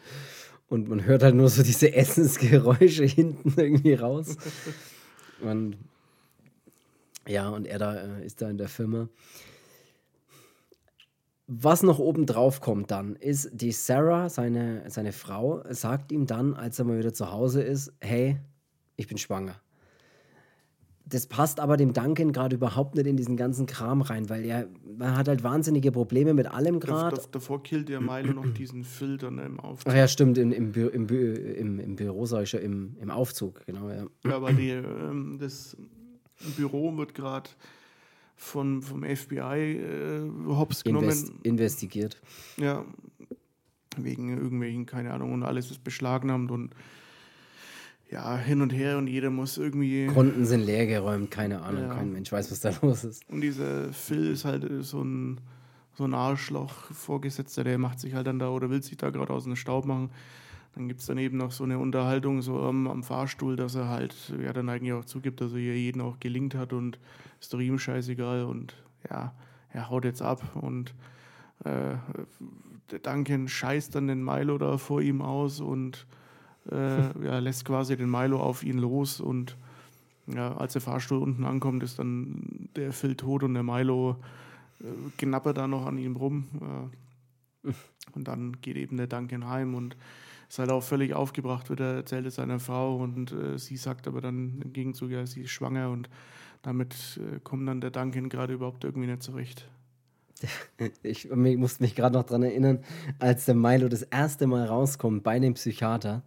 und man hört halt nur so diese Essensgeräusche hinten irgendwie raus. Und ja, und er da äh, ist da in der Firma. Was noch oben drauf kommt dann, ist die Sarah, seine, seine Frau, sagt ihm dann, als er mal wieder zu Hause ist, hey, ich bin schwanger das passt aber dem Duncan gerade überhaupt nicht in diesen ganzen Kram rein, weil er man hat halt wahnsinnige Probleme mit allem gerade. Davor killt der Milo noch diesen Filter ne, im Aufzug. Ach ja, stimmt, im, im, im, im, im Büro, sag ich schon, im, im Aufzug, genau. Ja, ja aber die, ähm, das Büro wird gerade von, vom FBI äh, hops genommen. Invest investigiert. Ja, wegen irgendwelchen, keine Ahnung, und alles ist beschlagnahmt und ja, hin und her und jeder muss irgendwie. Konten sind leergeräumt, keine Ahnung, ja. kein Mensch weiß, was da los ist. Und dieser Phil ist halt so ein, so ein Arschloch-Vorgesetzter, der macht sich halt dann da oder will sich da gerade aus dem Staub machen. Dann gibt es dann eben noch so eine Unterhaltung so am, am, Fahrstuhl, dass er halt ja dann eigentlich auch zugibt, dass er hier jeden auch gelingt hat und ist doch ihm scheißegal und ja, er haut jetzt ab und äh, der Duncan scheißt dann den Milo da vor ihm aus und äh, ja, lässt quasi den Milo auf ihn los und ja, als der Fahrstuhl unten ankommt, ist dann der Phil tot und der Milo äh, knappert da noch an ihm rum. Äh, und dann geht eben der Duncan heim und ist halt auch völlig aufgebracht, wird er erzählt es seiner Frau und äh, sie sagt aber dann im Gegenzug, ja, sie ist schwanger und damit äh, kommt dann der Duncan gerade überhaupt irgendwie nicht zurecht. Ich, ich musste mich gerade noch daran erinnern, als der Milo das erste Mal rauskommt bei dem Psychiater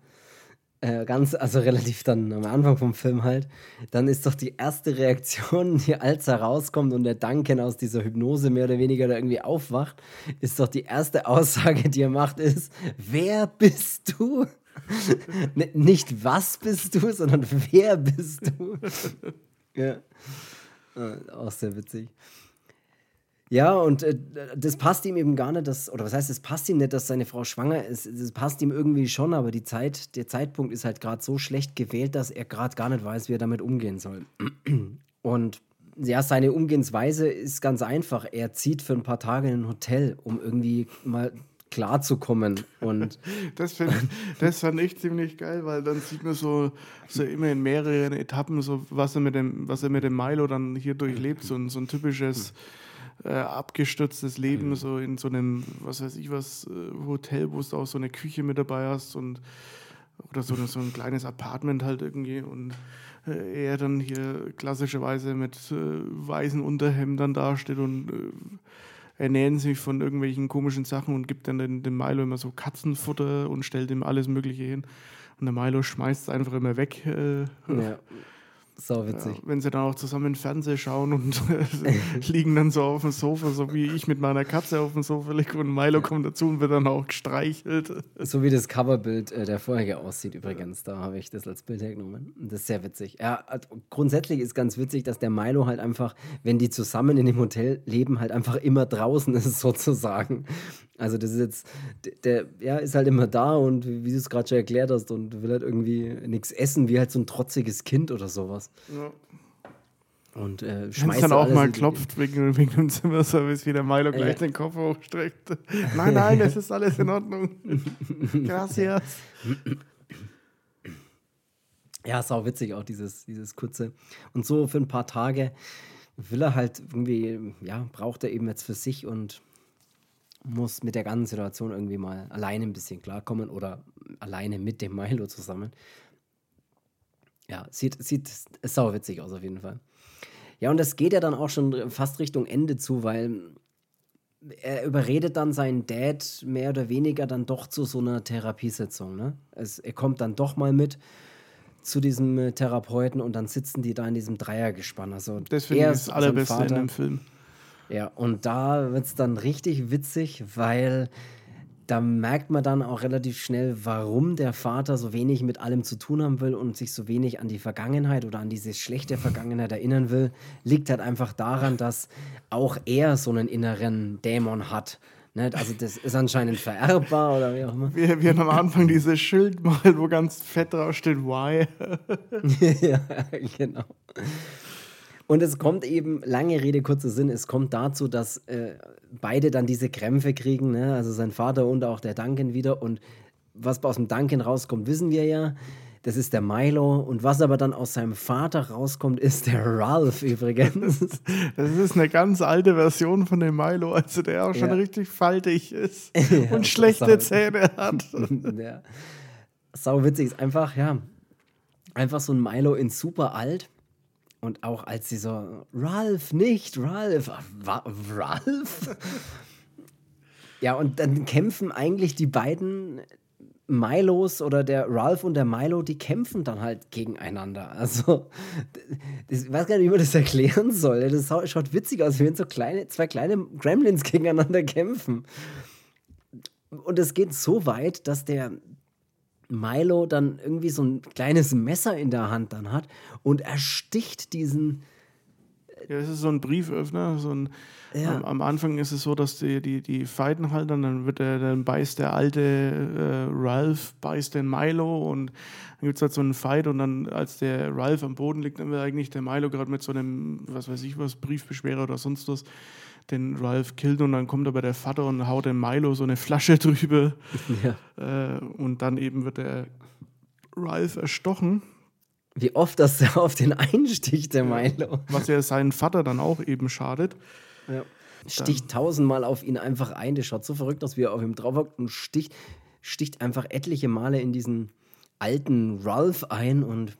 äh, ganz, also relativ dann am Anfang vom Film halt, dann ist doch die erste Reaktion, die als er rauskommt und der Duncan aus dieser Hypnose mehr oder weniger da irgendwie aufwacht, ist doch die erste Aussage, die er macht, ist, wer bist du? nicht was bist du, sondern wer bist du? ja. Äh, auch sehr witzig. Ja, und äh, das passt ihm eben gar nicht, dass, oder was heißt, es passt ihm nicht, dass seine Frau schwanger ist. Es passt ihm irgendwie schon, aber die Zeit, der Zeitpunkt ist halt gerade so schlecht gewählt, dass er gerade gar nicht weiß, wie er damit umgehen soll. Und ja, seine Umgehensweise ist ganz einfach. Er zieht für ein paar Tage in ein Hotel, um irgendwie mal klarzukommen. Und das, find, das fand ich ziemlich geil, weil dann sieht man so, so immer in mehreren Etappen, so was er mit dem, was er mit dem Milo dann hier durchlebt, so ein, so ein typisches. Mhm äh, abgestürztes Leben, mhm. so in so einem, was weiß ich was, äh, Hotel, wo du auch so eine Küche mit dabei hast und oder so, so ein kleines Apartment halt irgendwie und äh, er dann hier klassischerweise mit äh, weißen Unterhemdern dasteht und äh, ernähren sich von irgendwelchen komischen Sachen und gibt dann dem, dem Milo immer so Katzenfutter und stellt ihm alles Mögliche hin. Und der Milo schmeißt es einfach immer weg. Äh, ja. So witzig. Ja, wenn sie dann auch zusammen Fernsehen schauen und liegen dann so auf dem Sofa, so wie ich mit meiner Katze auf dem Sofa liege und Milo kommt dazu und wird dann auch gestreichelt. So wie das Coverbild äh, der vorherige aussieht übrigens, da habe ich das als Bild hergenommen. Das ist sehr witzig. Ja, grundsätzlich ist ganz witzig, dass der Milo halt einfach, wenn die zusammen in dem Hotel leben, halt einfach immer draußen ist sozusagen. Also das ist jetzt, der, ja, ist halt immer da und wie du es gerade schon erklärt hast und will halt irgendwie nichts essen, wie halt so ein trotziges Kind oder sowas. Ja. Und äh, schmeißt dann auch mal klopft wegen, wegen dem Zimmerservice, wie der Milo gleich ja. den Kopf hochstreckt. nein, nein, es ist alles in Ordnung. Gracias. Ja, ist auch witzig, auch dieses, dieses kurze. Und so für ein paar Tage will er halt irgendwie, ja, braucht er eben jetzt für sich und muss mit der ganzen Situation irgendwie mal alleine ein bisschen klarkommen oder alleine mit dem Milo zusammen. Ja, sieht, sieht sau witzig aus auf jeden Fall. Ja, und das geht ja dann auch schon fast Richtung Ende zu, weil er überredet dann seinen Dad mehr oder weniger dann doch zu so einer Therapiesitzung. Ne? Es, er kommt dann doch mal mit zu diesem äh, Therapeuten und dann sitzen die da in diesem Dreiergespann. Also Deswegen er ist das Allerbeste in dem Film. Ja, und da wird es dann richtig witzig, weil da merkt man dann auch relativ schnell, warum der Vater so wenig mit allem zu tun haben will und sich so wenig an die Vergangenheit oder an diese schlechte Vergangenheit erinnern will. Liegt halt einfach daran, dass auch er so einen inneren Dämon hat. Ne? Also das ist anscheinend vererbbar oder wie auch immer. Wir, wir haben am Anfang dieses Schild mal, wo ganz fett drauf steht, why. ja, genau. Und es kommt eben, lange Rede, kurzer Sinn, es kommt dazu, dass äh, beide dann diese Krämpfe kriegen, ne? also sein Vater und auch der Duncan wieder. Und was aus dem Duncan rauskommt, wissen wir ja. Das ist der Milo. Und was aber dann aus seinem Vater rauskommt, ist der Ralph übrigens. Das ist eine ganz alte Version von dem Milo, also der auch schon ja. richtig faltig ist ja, und schlechte Zähne hat. ja. Sau witzig ist einfach, ja, einfach so ein Milo in super alt und auch als sie so, Ralph, nicht, Ralph, Ralph? ja, und dann kämpfen eigentlich die beiden Milos oder der Ralph und der Milo, die kämpfen dann halt gegeneinander. Also, ich weiß gar nicht, wie man das erklären soll. Das schaut witzig aus, wie wenn so kleine, zwei kleine Gremlins gegeneinander kämpfen. Und es geht so weit, dass der, Milo dann irgendwie so ein kleines Messer in der Hand dann hat und ersticht diesen. Ja, es ist so ein Brieföffner. So ein, ja. am, am, Anfang ist es so, dass die, die, die fighten halt und dann wird der, dann beißt der alte äh, Ralph, beißt den Milo und dann gibt es halt so einen Fight und dann, als der Ralph am Boden liegt, dann wird eigentlich der Milo gerade mit so einem, was weiß ich was, Briefbeschwerer oder sonst was den Ralph killt und dann kommt aber der Vater und haut dem Milo so eine Flasche drüber. Ja. Äh, und dann eben wird der Ralph erstochen. Wie oft das auf den einsticht, der Milo. Was ja seinen Vater dann auch eben schadet. Ja. Sticht tausendmal auf ihn einfach ein. Das schaut so verrückt aus, wie er auf ihm drauf hockt und sticht, sticht einfach etliche Male in diesen alten Ralph ein und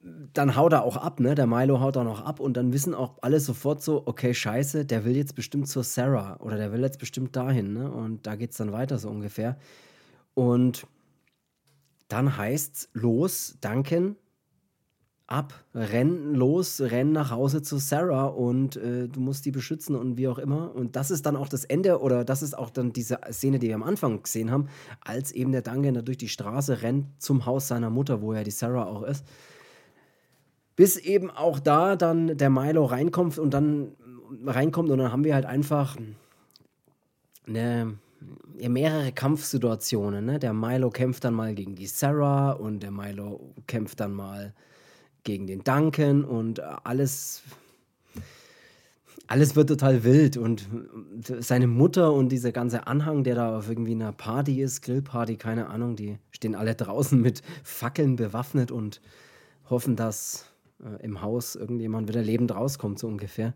dann haut er auch ab, ne? Der Milo haut auch noch ab und dann wissen auch alle sofort so, okay, scheiße, der will jetzt bestimmt zur Sarah oder der will jetzt bestimmt dahin, ne? Und da geht's dann weiter so ungefähr. Und dann heißt's los, danken, ab, renn los, renn nach Hause zu Sarah und äh, du musst die beschützen und wie auch immer. Und das ist dann auch das Ende oder das ist auch dann diese Szene, die wir am Anfang gesehen haben, als eben der Duncan da durch die Straße rennt zum Haus seiner Mutter, wo ja die Sarah auch ist bis eben auch da dann der Milo reinkommt und dann reinkommt und dann haben wir halt einfach eine, mehrere Kampfsituationen. Ne? Der Milo kämpft dann mal gegen die Sarah und der Milo kämpft dann mal gegen den Duncan und alles alles wird total wild und seine Mutter und dieser ganze Anhang, der da auf irgendwie einer Party ist, Grillparty, keine Ahnung, die stehen alle draußen mit Fackeln bewaffnet und hoffen, dass äh, im Haus irgendjemand wieder lebend rauskommt, so ungefähr.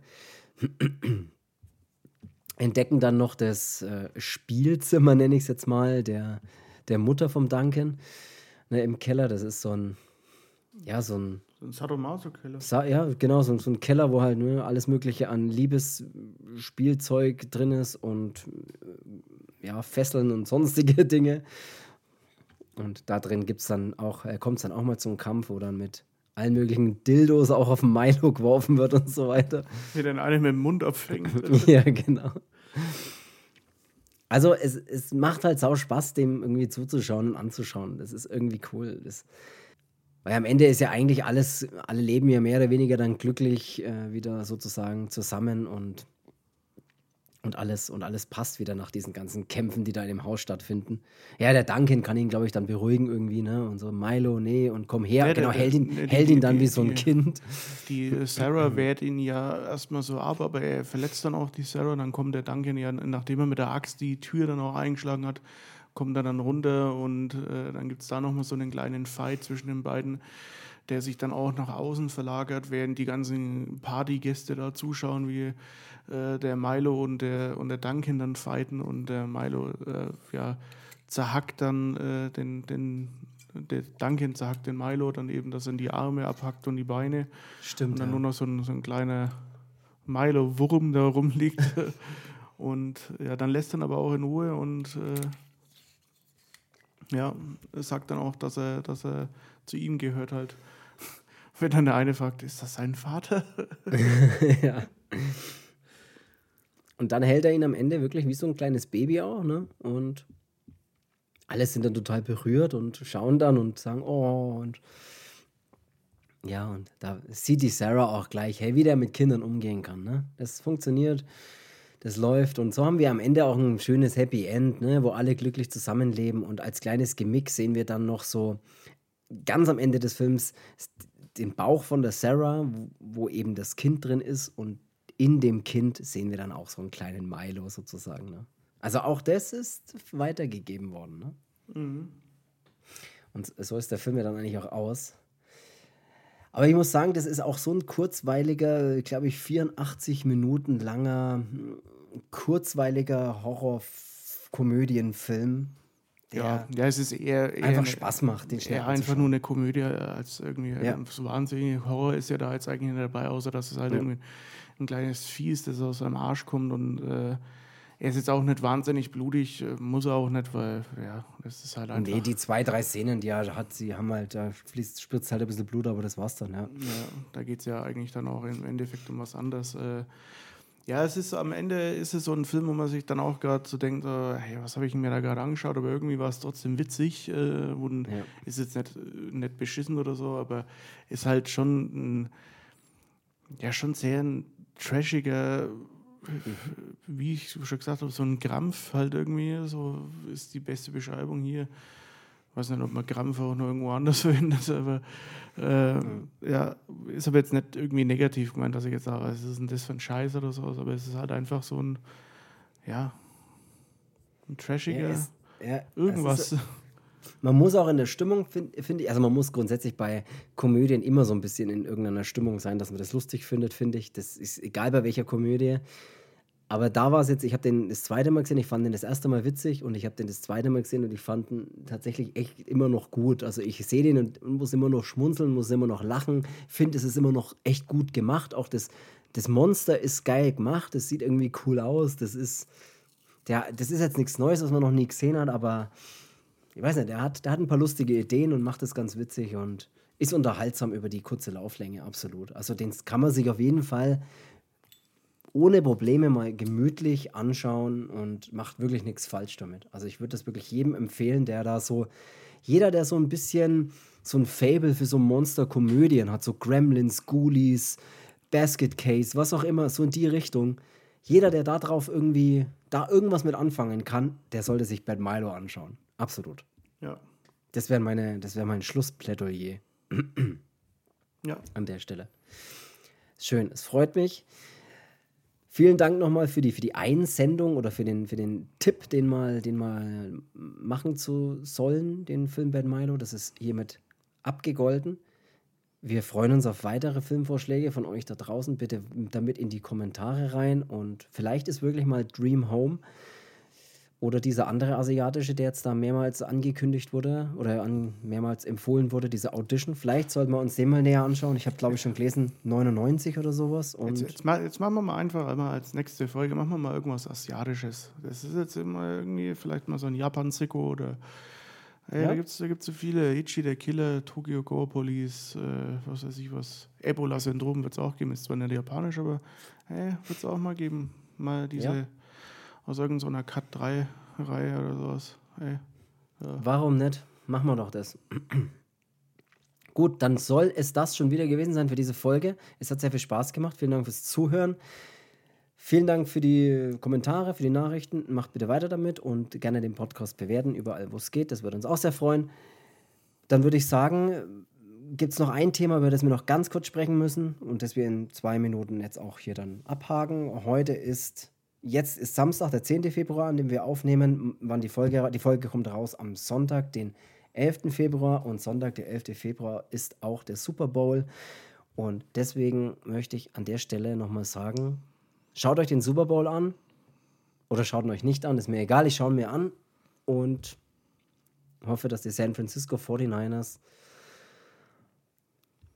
Entdecken dann noch das äh, Spielzimmer, nenne ich es jetzt mal, der, der Mutter vom Duncan. Ne, Im Keller, das ist so ein, ja, so ein. So ein Sadomaso-Keller. Sa ja, genau, so, so, ein Keller, wo halt ne, alles Mögliche an Liebesspielzeug drin ist und äh, ja, Fesseln und sonstige Dinge. Und da drin gibt's dann auch, äh, kommt es dann auch mal zum Kampf, wo dann mit allen möglichen Dildos auch auf den Milo geworfen wird und so weiter. Wie dann eine mit dem Mund abfängt. ja, genau. Also es, es macht halt sau Spaß, dem irgendwie zuzuschauen und anzuschauen. Das ist irgendwie cool. Das, weil am Ende ist ja eigentlich alles, alle leben ja mehr oder weniger dann glücklich äh, wieder sozusagen zusammen und und alles, und alles passt wieder nach diesen ganzen Kämpfen, die da in dem Haus stattfinden. Ja, der Duncan kann ihn, glaube ich, dann beruhigen irgendwie, ne? Und so, Milo, nee, und komm her. Ja, genau, der, hält ihn, die, hält ihn dann die, wie so ein die, Kind. Die Sarah wehrt ihn ja erstmal so ab, aber er verletzt dann auch die Sarah. Dann kommt der Duncan ja, nachdem er mit der Axt die Tür dann auch eingeschlagen hat, kommt er dann runter und äh, dann gibt es da nochmal so einen kleinen Fight zwischen den beiden der sich dann auch nach außen verlagert, während die ganzen Partygäste da zuschauen, wie äh, der Milo und der, und der Duncan dann fighten und der Milo äh, ja, zerhackt dann äh, den, den, der Duncan zerhackt den Milo dann eben, dass er in die Arme abhackt und die Beine. Stimmt. Und dann ja. nur noch so ein, so ein kleiner Milo-Wurm da rumliegt. und ja, dann lässt er aber auch in Ruhe und äh, ja, sagt dann auch, dass er, dass er zu ihm gehört halt. Wenn dann der eine fragt, ist das sein Vater? ja. Und dann hält er ihn am Ende wirklich wie so ein kleines Baby auch, ne? Und alle sind dann total berührt und schauen dann und sagen, oh, und ja, und da sieht die Sarah auch gleich, hey, wie der mit Kindern umgehen kann, ne? Das funktioniert, das läuft und so haben wir am Ende auch ein schönes Happy End, ne? Wo alle glücklich zusammenleben und als kleines Gemick sehen wir dann noch so ganz am Ende des Films den Bauch von der Sarah, wo eben das Kind drin ist und in dem Kind sehen wir dann auch so einen kleinen Milo sozusagen. Ne? Also auch das ist weitergegeben worden. Ne? Mhm. Und so ist der Film ja dann eigentlich auch aus. Aber ich muss sagen, das ist auch so ein kurzweiliger, glaube ich, 84 Minuten langer, kurzweiliger Horror-Komödienfilm. Ja, ja, es ist eher, eher einfach Spaß macht, den schnell einfach nur eine Komödie als irgendwie ja. so wahnsinnig Horror ist ja da jetzt eigentlich nicht dabei, außer dass es halt ja. irgendwie ein kleines Viehs, das aus seinem Arsch kommt und äh, er ist jetzt auch nicht wahnsinnig blutig, äh, muss er auch nicht, weil, ja, das ist halt einfach. Nee, die zwei, drei Szenen, die er hat, sie haben halt, da fließt, spritzt halt ein bisschen Blut, aber das war's dann, ja. Ja, da geht es ja eigentlich dann auch im Endeffekt um was anderes. Äh, ja, es ist am Ende ist es so ein Film, wo man sich dann auch gerade so denkt, äh, hey, was habe ich mir da gerade angeschaut, aber irgendwie war es trotzdem witzig äh, und ja. ist jetzt nicht, nicht beschissen oder so, aber ist halt schon ein, ja, schon sehr ein trashiger, wie ich schon gesagt habe, so ein Krampf halt irgendwie, so ist die beste Beschreibung hier. Ich weiß nicht, ob man Krampf auch noch irgendwo anders verwendet, aber äh, mhm. ja, ist aber jetzt nicht irgendwie negativ gemeint, dass ich jetzt sage, was ist denn das für ein Scheiß oder so, aber es ist halt einfach so ein, ja, ein trashiger ja, ist, ja, irgendwas. Man muss auch in der Stimmung, finde find ich, also man muss grundsätzlich bei Komödien immer so ein bisschen in irgendeiner Stimmung sein, dass man das lustig findet, finde ich. Das ist egal bei welcher Komödie. Aber da war es jetzt, ich habe den das zweite Mal gesehen, ich fand den das erste Mal witzig und ich habe den das zweite Mal gesehen und ich fand ihn tatsächlich echt immer noch gut. Also ich sehe den und muss immer noch schmunzeln, muss immer noch lachen, finde es ist immer noch echt gut gemacht. Auch das, das Monster ist geil gemacht, das sieht irgendwie cool aus. Das ist, der, das ist jetzt nichts Neues, was man noch nie gesehen hat, aber ich weiß nicht, der hat, der hat ein paar lustige Ideen und macht das ganz witzig und ist unterhaltsam über die kurze Lauflänge, absolut. Also den kann man sich auf jeden Fall ohne Probleme mal gemütlich anschauen und macht wirklich nichts falsch damit. Also ich würde das wirklich jedem empfehlen, der da so, jeder, der so ein bisschen so ein Fable für so Monster-Komödien hat, so Gremlins, Ghoulies, Basket Case, was auch immer, so in die Richtung. Jeder, der da drauf irgendwie, da irgendwas mit anfangen kann, der sollte sich Bad Milo anschauen. Absolut. Ja. Das wäre meine, das wäre mein Schlussplädoyer. ja. An der Stelle. Schön, es freut mich. Vielen Dank nochmal für die, für die Einsendung oder für den, für den Tipp, den mal, den mal machen zu sollen, den Film Bad Milo. Das ist hiermit abgegolten. Wir freuen uns auf weitere Filmvorschläge von euch da draußen. Bitte damit in die Kommentare rein und vielleicht ist wirklich mal Dream Home Oder dieser andere asiatische, der jetzt da mehrmals angekündigt wurde oder an, mehrmals empfohlen wurde, diese Audition. Vielleicht sollten wir uns den mal näher anschauen. Ich habe, glaube ich, schon gelesen, 99 oder sowas. Und jetzt, jetzt, jetzt, machen wir mal einfach einmal als nächste Folge, machen wir mal irgendwas Asiatisches. Das ist jetzt immer irgendwie vielleicht mal so ein Japan-Sicko oder Ey, ja. Da gibt es da gibt's so viele. Ichi der Killer, Tokyo Go Police, äh, was weiß ich was. Ebola-Syndrom wird es auch geben. Ist zwar nicht japanisch, aber hey, wird es auch mal geben. Mal diese ja aus irgendeiner Cut 3 Reihe oder sowas. Hey, ja. Warum nicht? Machen wir doch das. Gut, dann soll es das schon wieder gewesen sein für diese Folge. Es hat sehr viel Spaß gemacht. Vielen Dank fürs Zuhören. Vielen Dank für die Kommentare, für die Nachrichten. Macht bitte weiter damit und gerne den Podcast bewerten, überall wo es geht. Das würde uns auch sehr freuen. Dann würde ich sagen, gibt es noch ein Thema, über das wir noch ganz kurz sprechen müssen und das wir in zwei Minuten jetzt auch hier dann abhaken. Heute ist Jetzt ist Samstag, der 10. Februar, an dem wir aufnehmen. Wann die Folge, die Folge kommt raus am Sonntag, den 11. Februar. Und Sonntag, der 11. Februar, ist auch der Super Bowl. Und deswegen möchte ich an der Stelle nochmal sagen: Schaut euch den Super Bowl an. Oder schaut ihn euch nicht an, ist mir egal. Ich schaue mir an. Und hoffe, dass die San Francisco 49ers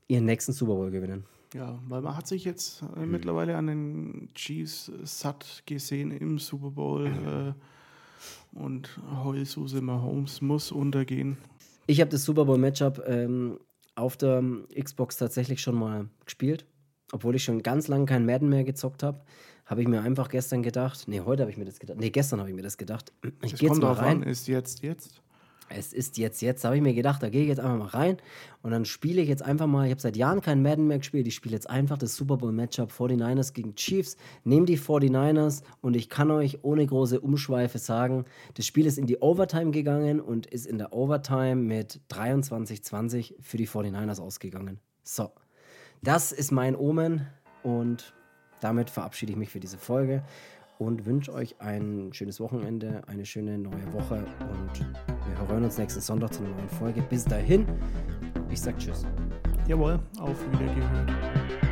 ihren nächsten Super Bowl gewinnen. Ja, weil man hat sich jetzt äh, mhm. mittlerweile an den Chiefs satt gesehen im Super Bowl mhm. äh, und Heulsuse Mahomes muss untergehen. Ich habe das Super Bowl Matchup ähm, auf der Xbox tatsächlich schon mal gespielt, obwohl ich schon ganz lange kein Madden mehr gezockt habe. Habe ich mir einfach gestern gedacht, nee, heute habe ich mir das gedacht, nee, gestern habe ich mir das gedacht. Ich gehe jetzt mal rein. An, ist jetzt, jetzt? Es ist jetzt, jetzt habe ich mir gedacht, da gehe ich jetzt einfach mal rein und dann spiele ich jetzt einfach mal, ich habe seit Jahren keinen Madden mehr gespielt, ich spiele jetzt einfach das Super Bowl Matchup 49ers gegen Chiefs, nehme die 49ers und ich kann euch ohne große Umschweife sagen, das Spiel ist in die Overtime gegangen und ist in der Overtime mit 23-20 für die 49ers ausgegangen. So, das ist mein Omen und damit verabschiede ich mich für diese Folge und wünsche euch ein schönes Wochenende, eine schöne neue Woche und wir hören uns nächsten Sonntag zu einer neuen Folge. Bis dahin, ich sag Tschüss. Jawohl, auf Wiedergehört.